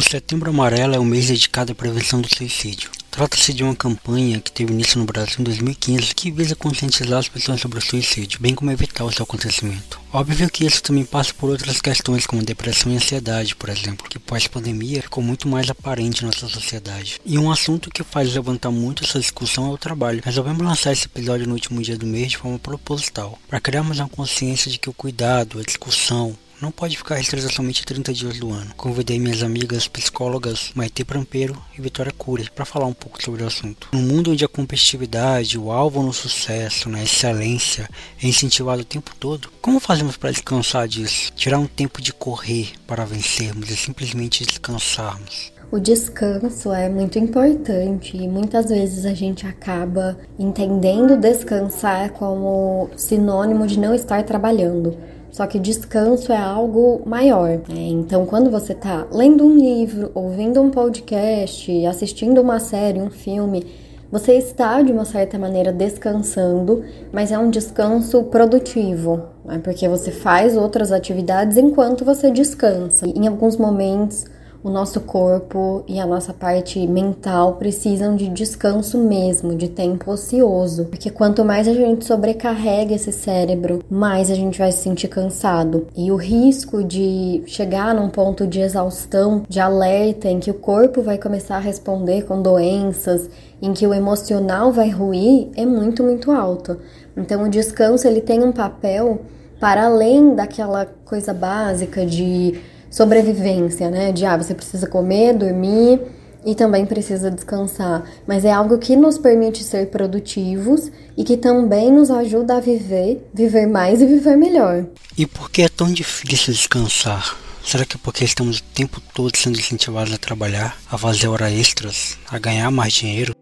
Setembro Amarelo é o mês dedicado à prevenção do suicídio. Trata-se de uma campanha que teve início no Brasil em 2015 que visa conscientizar as pessoas sobre o suicídio, bem como evitar o seu acontecimento. Óbvio que isso também passa por outras questões como depressão e ansiedade, por exemplo, que pós-pandemia ficou muito mais aparente na nossa sociedade. E um assunto que faz levantar muito essa discussão é o trabalho. Resolvemos lançar esse episódio no último dia do mês de forma proposital, para criarmos uma consciência de que o cuidado, a discussão, não pode ficar restrita somente 30 dias do ano. Convidei minhas amigas psicólogas Maite Prampeiro e Vitória Cury para falar um pouco sobre o assunto. No mundo onde a competitividade, o alvo no sucesso, na excelência é incentivado o tempo todo, como fazemos para descansar disso? Tirar um tempo de correr para vencermos e simplesmente descansarmos. O descanso é muito importante e muitas vezes a gente acaba entendendo descansar como sinônimo de não estar trabalhando. Só que descanso é algo maior. Né? Então, quando você está lendo um livro, ouvindo um podcast, assistindo uma série, um filme, você está de uma certa maneira descansando, mas é um descanso produtivo, né? porque você faz outras atividades enquanto você descansa. E em alguns momentos o nosso corpo e a nossa parte mental precisam de descanso mesmo, de tempo ocioso. Porque quanto mais a gente sobrecarrega esse cérebro, mais a gente vai se sentir cansado. E o risco de chegar num ponto de exaustão, de alerta, em que o corpo vai começar a responder com doenças, em que o emocional vai ruir, é muito, muito alto. Então o descanso ele tem um papel para além daquela coisa básica de sobrevivência, né? De ah, você precisa comer, dormir e também precisa descansar. Mas é algo que nos permite ser produtivos e que também nos ajuda a viver, viver mais e viver melhor. E por que é tão difícil descansar? Será que é porque estamos o tempo todo sendo incentivados a trabalhar, a fazer horas extras, a ganhar mais dinheiro?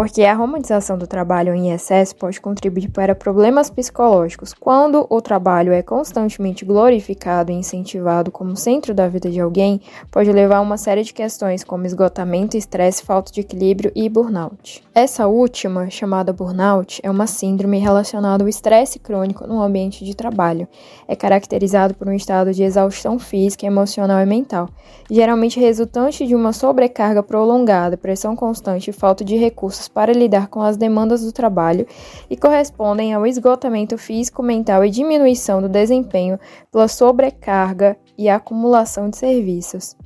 Porque a romantização do trabalho em excesso pode contribuir para problemas psicológicos. Quando o trabalho é constantemente glorificado e incentivado como centro da vida de alguém, pode levar a uma série de questões como esgotamento, estresse, falta de equilíbrio e burnout. Essa última, chamada burnout, é uma síndrome relacionada ao estresse crônico no ambiente de trabalho. É caracterizado por um estado de exaustão física, emocional e mental, geralmente resultante de uma sobrecarga prolongada, pressão constante e falta de recursos para lidar com as demandas do trabalho e correspondem ao esgotamento físico, mental e diminuição do desempenho pela sobrecarga e acumulação de serviços.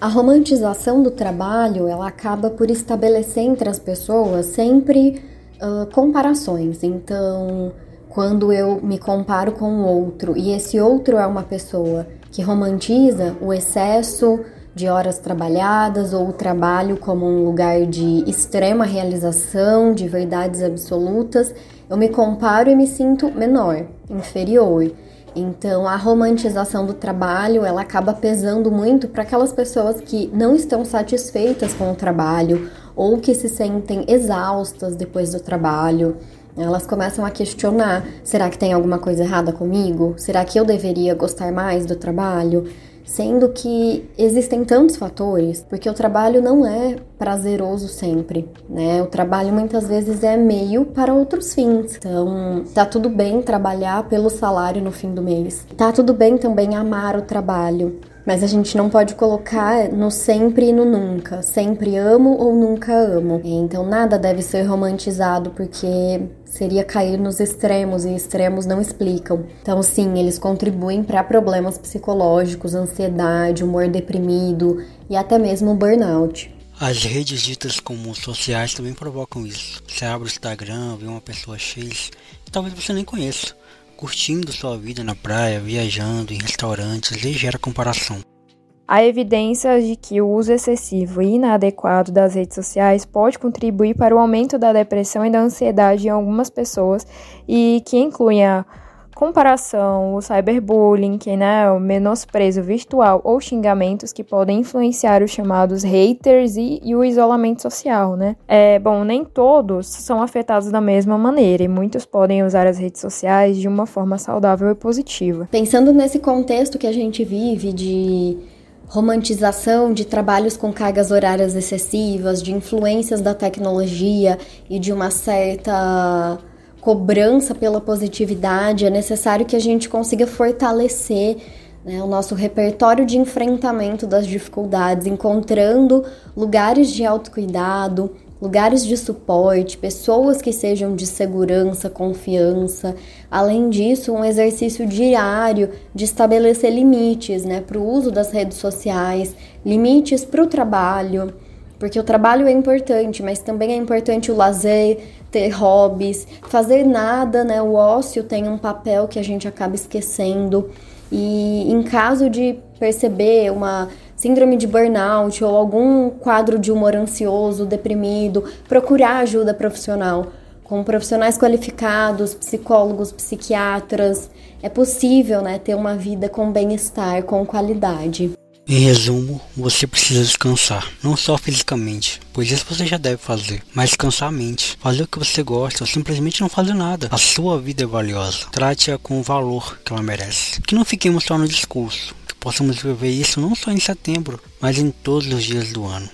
A romantização do trabalho ela acaba por estabelecer entre as pessoas sempre uh, comparações. Então, quando eu me comparo com o outro e esse outro é uma pessoa que romantiza o excesso de horas trabalhadas ou o trabalho como um lugar de extrema realização, de verdades absolutas, eu me comparo e me sinto menor, inferior. Então, a romantização do trabalho, ela acaba pesando muito para aquelas pessoas que não estão satisfeitas com o trabalho ou que se sentem exaustas depois do trabalho. Elas começam a questionar: será que tem alguma coisa errada comigo? Será que eu deveria gostar mais do trabalho? Sendo que existem tantos fatores, porque o trabalho não é prazeroso sempre, né? O trabalho muitas vezes é meio para outros fins. Então, tá tudo bem trabalhar pelo salário no fim do mês. Tá tudo bem também amar o trabalho. Mas a gente não pode colocar no sempre e no nunca. Sempre amo ou nunca amo. Então nada deve ser romantizado porque seria cair nos extremos e extremos não explicam. Então sim, eles contribuem para problemas psicológicos, ansiedade, humor deprimido e até mesmo burnout. As redes ditas como sociais também provocam isso. Você abre o Instagram, vê uma pessoa X, talvez você nem conheça curtindo sua vida na praia, viajando em restaurantes e gera comparação. Há evidências de que o uso excessivo e inadequado das redes sociais pode contribuir para o aumento da depressão e da ansiedade em algumas pessoas e que incluem a comparação, o cyberbullying, que né, o menosprezo virtual ou xingamentos que podem influenciar os chamados haters e, e, o isolamento social, né? É, bom, nem todos são afetados da mesma maneira e muitos podem usar as redes sociais de uma forma saudável e positiva. Pensando nesse contexto que a gente vive de romantização de trabalhos com cargas horárias excessivas, de influências da tecnologia e de uma certa cobrança pela positividade, é necessário que a gente consiga fortalecer né, o nosso repertório de enfrentamento das dificuldades, encontrando lugares de autocuidado, lugares de suporte, pessoas que sejam de segurança, confiança. Além disso, um exercício diário de estabelecer limites né, para o uso das redes sociais, limites para o trabalho, porque o trabalho é importante, mas também é importante o lazer, ter hobbies, fazer nada, né? O ócio tem um papel que a gente acaba esquecendo. E em caso de perceber uma síndrome de burnout ou algum quadro de humor ansioso, deprimido, procurar ajuda profissional com profissionais qualificados, psicólogos, psiquiatras. É possível né, ter uma vida com bem-estar, com qualidade. Em resumo, você precisa descansar, não só fisicamente, pois isso você já deve fazer, mas descansar a mente, fazer o que você gosta ou simplesmente não fazer nada. A sua vida é valiosa, trate-a com o valor que ela merece. Que não fiquemos só no discurso, que possamos viver isso não só em setembro, mas em todos os dias do ano.